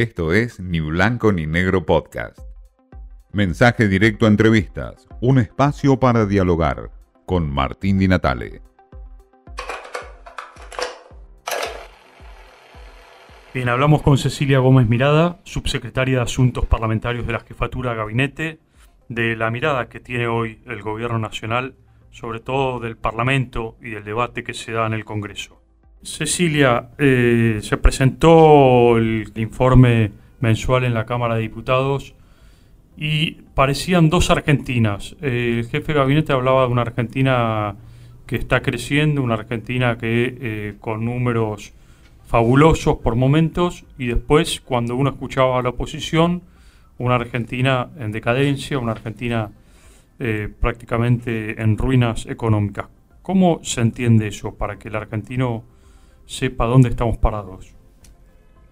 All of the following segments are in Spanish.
Esto es Ni Blanco ni Negro Podcast. Mensaje directo a entrevistas, un espacio para dialogar con Martín Di Natale. Bien, hablamos con Cecilia Gómez Mirada, subsecretaria de Asuntos Parlamentarios de la Jefatura Gabinete, de la mirada que tiene hoy el Gobierno Nacional, sobre todo del Parlamento y del debate que se da en el Congreso. Cecilia, eh, se presentó el informe mensual en la Cámara de Diputados y parecían dos Argentinas. El jefe de gabinete hablaba de una Argentina que está creciendo, una Argentina que eh, con números fabulosos por momentos y después cuando uno escuchaba a la oposición, una Argentina en decadencia, una Argentina eh, prácticamente en ruinas económicas. ¿Cómo se entiende eso para que el argentino sepa dónde estamos parados?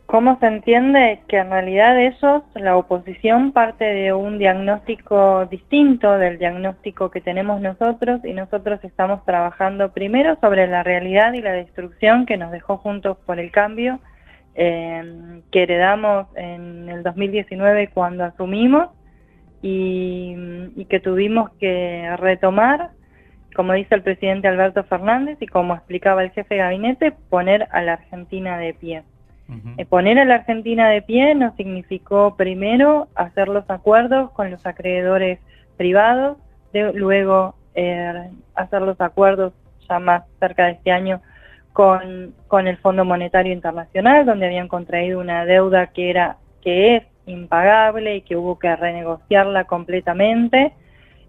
¿Cómo se entiende que en realidad ellos, la oposición, parte de un diagnóstico distinto del diagnóstico que tenemos nosotros y nosotros estamos trabajando primero sobre la realidad y la destrucción que nos dejó Juntos por el Cambio, eh, que heredamos en el 2019 cuando asumimos y, y que tuvimos que retomar, como dice el presidente Alberto Fernández y como explicaba el jefe de gabinete, poner a la Argentina de pie. Eh, poner a la Argentina de pie nos significó primero hacer los acuerdos con los acreedores privados, luego eh, hacer los acuerdos ya más cerca de este año con, con el Fondo Monetario Internacional, donde habían contraído una deuda que era que es impagable y que hubo que renegociarla completamente.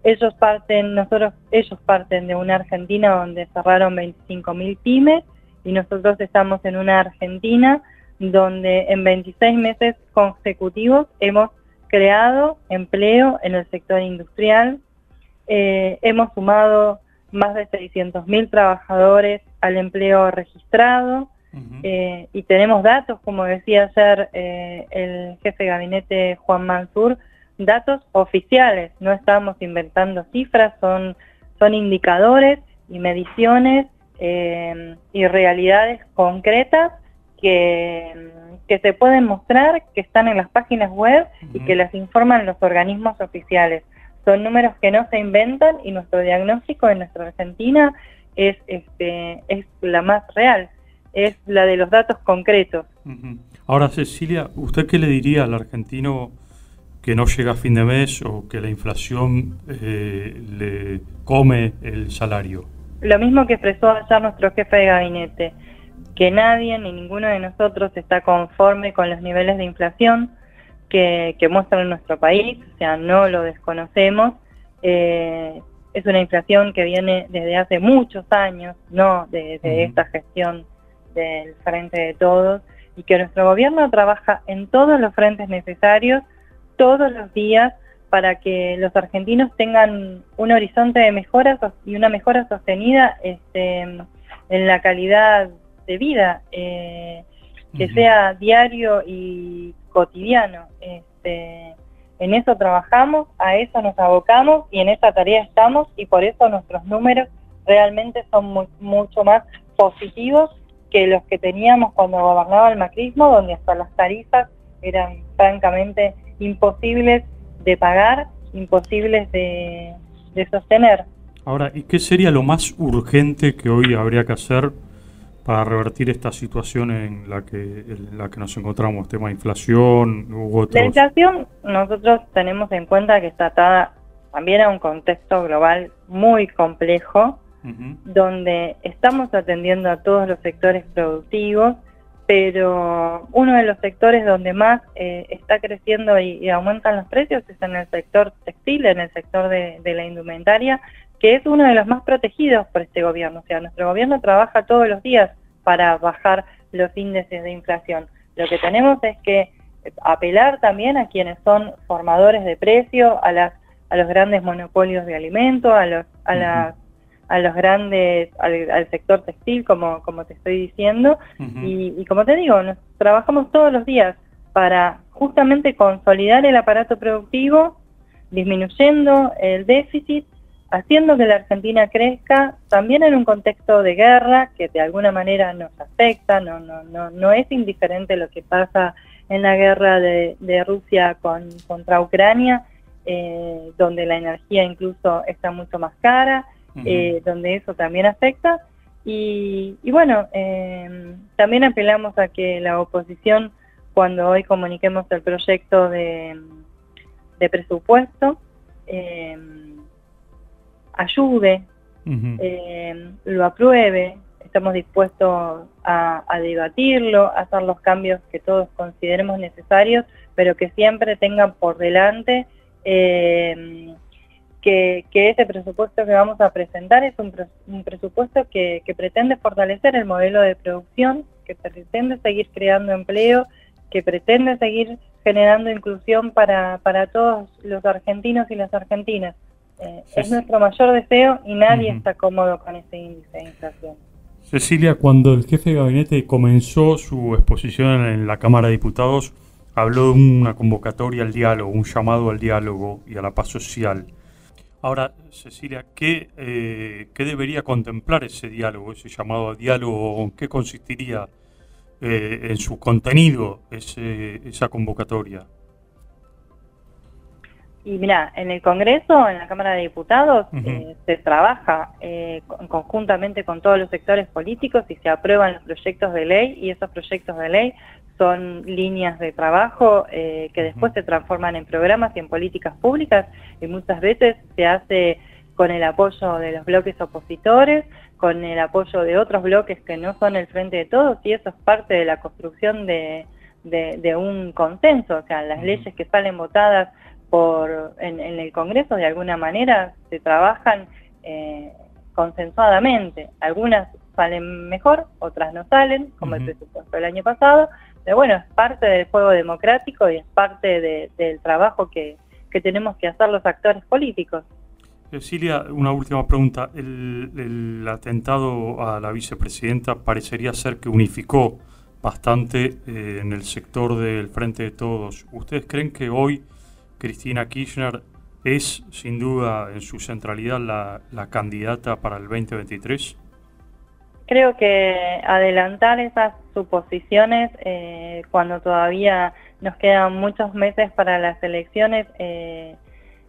Ellos parten, nosotros, ellos parten de una Argentina donde cerraron 25.000 pymes y nosotros estamos en una Argentina donde en 26 meses consecutivos hemos creado empleo en el sector industrial, eh, hemos sumado más de 600.000 trabajadores al empleo registrado eh, y tenemos datos, como decía ayer eh, el jefe de gabinete Juan Mansur, datos oficiales, no estamos inventando cifras, son, son indicadores y mediciones y realidades concretas que, que se pueden mostrar, que están en las páginas web y que las informan los organismos oficiales. Son números que no se inventan y nuestro diagnóstico en nuestra Argentina es, este, es la más real, es la de los datos concretos. Ahora, Cecilia, ¿usted qué le diría al argentino que no llega a fin de mes o que la inflación eh, le come el salario? Lo mismo que expresó ayer nuestro jefe de gabinete que nadie ni ninguno de nosotros está conforme con los niveles de inflación que, que muestran en nuestro país, o sea, no lo desconocemos. Eh, es una inflación que viene desde hace muchos años, no de, esta gestión del Frente de Todos, y que nuestro gobierno trabaja en todos los frentes necesarios, todos los días, para que los argentinos tengan un horizonte de mejora y una mejora sostenida este, en la calidad de vida, eh, que sea diario y cotidiano. Este, en eso trabajamos, a eso nos abocamos y en esa tarea estamos y por eso nuestros números realmente son mucho más positivos que los que teníamos cuando gobernaba el macrismo, donde hasta las tarifas eran francamente imposibles de pagar, imposibles de, de sostener. Ahora, ¿y qué sería lo más urgente que hoy habría que hacer para revertir esta situación en la que, en la que nos encontramos, tema de inflación u otros? La inflación nosotros tenemos en cuenta que está atada también a un contexto global muy complejo, donde estamos atendiendo a todos los sectores productivos, pero uno de los sectores donde más eh, está creciendo y, aumentan los precios es en el sector textil, en el sector de, de la indumentaria, que es uno de los más protegidos por este gobierno. O sea, nuestro gobierno trabaja todos los días para bajar los índices de inflación. Lo que tenemos es que apelar también a quienes son formadores de precio, a las a los grandes monopolios de alimentos, a los a las a los grandes al, sector textil como como te estoy diciendo. Y, y, como te digo nos trabajamos todos los días para justamente consolidar el aparato productivo disminuyendo el déficit haciendo que la Argentina crezca también en un contexto de guerra que de alguna manera nos afecta, no, no, no, no es indiferente lo que pasa en la guerra de, Rusia contra Ucrania, eh, donde la energía incluso está mucho más cara, eh, donde eso también afecta. Y, bueno, em, también apelamos a que la oposición, cuando hoy comuniquemos el proyecto de, presupuesto, em, ayude, em, lo apruebe, estamos dispuestos a, debatirlo, a hacer los cambios que todos consideremos necesarios, pero que siempre tengan por delante eh, que, ese presupuesto que vamos a presentar es un, presupuesto que, pretende fortalecer el modelo de producción, que pretende seguir creando empleo, que pretende seguir generando inclusión para, para todos los argentinos y las argentinas. Eh, es nuestro mayor deseo y nadie está cómodo con ese índice de inflación. Cecilia, cuando el jefe de gabinete comenzó su exposición en la Cámara de Diputados, habló de una convocatoria al diálogo, un llamado al diálogo y a la paz social. Ahora, Cecilia, ¿qué, eh, ¿qué debería contemplar ese diálogo, ese llamado al diálogo? ¿En qué consistiría eh, en su contenido ese, esa convocatoria? Y mira, en el Congreso, en la Cámara de Diputados, eh, se trabaja eh, conjuntamente con todos los sectores políticos y se aprueban los proyectos de ley y esos proyectos de ley son líneas de trabajo eh, que después se transforman en programas y en políticas públicas y muchas veces se hace con el apoyo de los bloques opositores, con el apoyo de otros bloques que no son el frente de todos y eso es parte de la construcción de, de un consenso, o sea, las leyes que salen votadas por en, el Congreso de alguna manera se trabajan eh, consensuadamente. Algunas salen mejor, otras no salen, como el presupuesto del año pasado, pero bueno, es parte del juego democrático y es parte del trabajo que, tenemos que hacer los actores políticos. Cecilia, una última pregunta. El, atentado a la vicepresidenta parecería ser que unificó bastante eh, en el sector del Frente de Todos. ¿Ustedes creen que hoy Cristina Kirchner es sin duda en su centralidad la, candidata para el 2023? Creo que adelantar esas suposiciones eh, cuando todavía nos quedan muchos meses para las elecciones eh,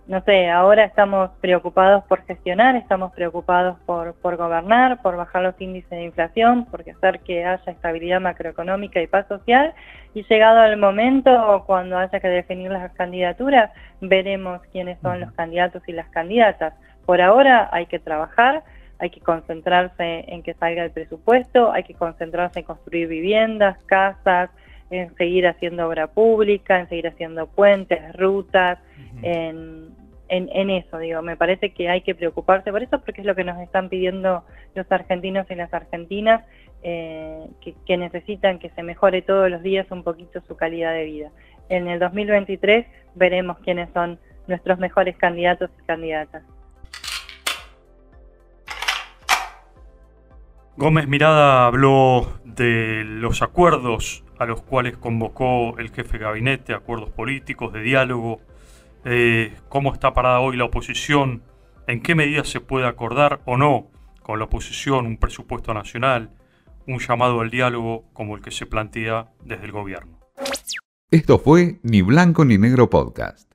no sé, ahora estamos preocupados por gestionar, estamos preocupados por, por gobernar, por bajar los índices de inflación, por hacer que haya estabilidad macroeconómica y paz social. Y llegado el momento, cuando haya que definir las candidaturas, veremos quiénes son los candidatos y las candidatas. Por ahora hay que trabajar, hay que concentrarse en que salga el presupuesto, hay que concentrarse en construir viviendas, casas, en seguir haciendo obra pública, en seguir haciendo puentes, rutas, en, en, eso, digo, me parece que hay que preocuparse por eso porque es lo que nos están pidiendo los argentinos y las argentinas, eh, que, necesitan que se mejore todos los días un poquito su calidad de vida. En el 2023 veremos quiénes son nuestros mejores candidatos y candidatas. Gómez Mirada habló de los acuerdos a los cuales convocó el jefe de gabinete, acuerdos políticos, de diálogo, eh, cómo está parada hoy la oposición, en qué medida se puede acordar o no con la oposición un presupuesto nacional, un llamado al diálogo como el que se plantea desde el gobierno. Esto fue Ni Blanco ni Negro Podcast.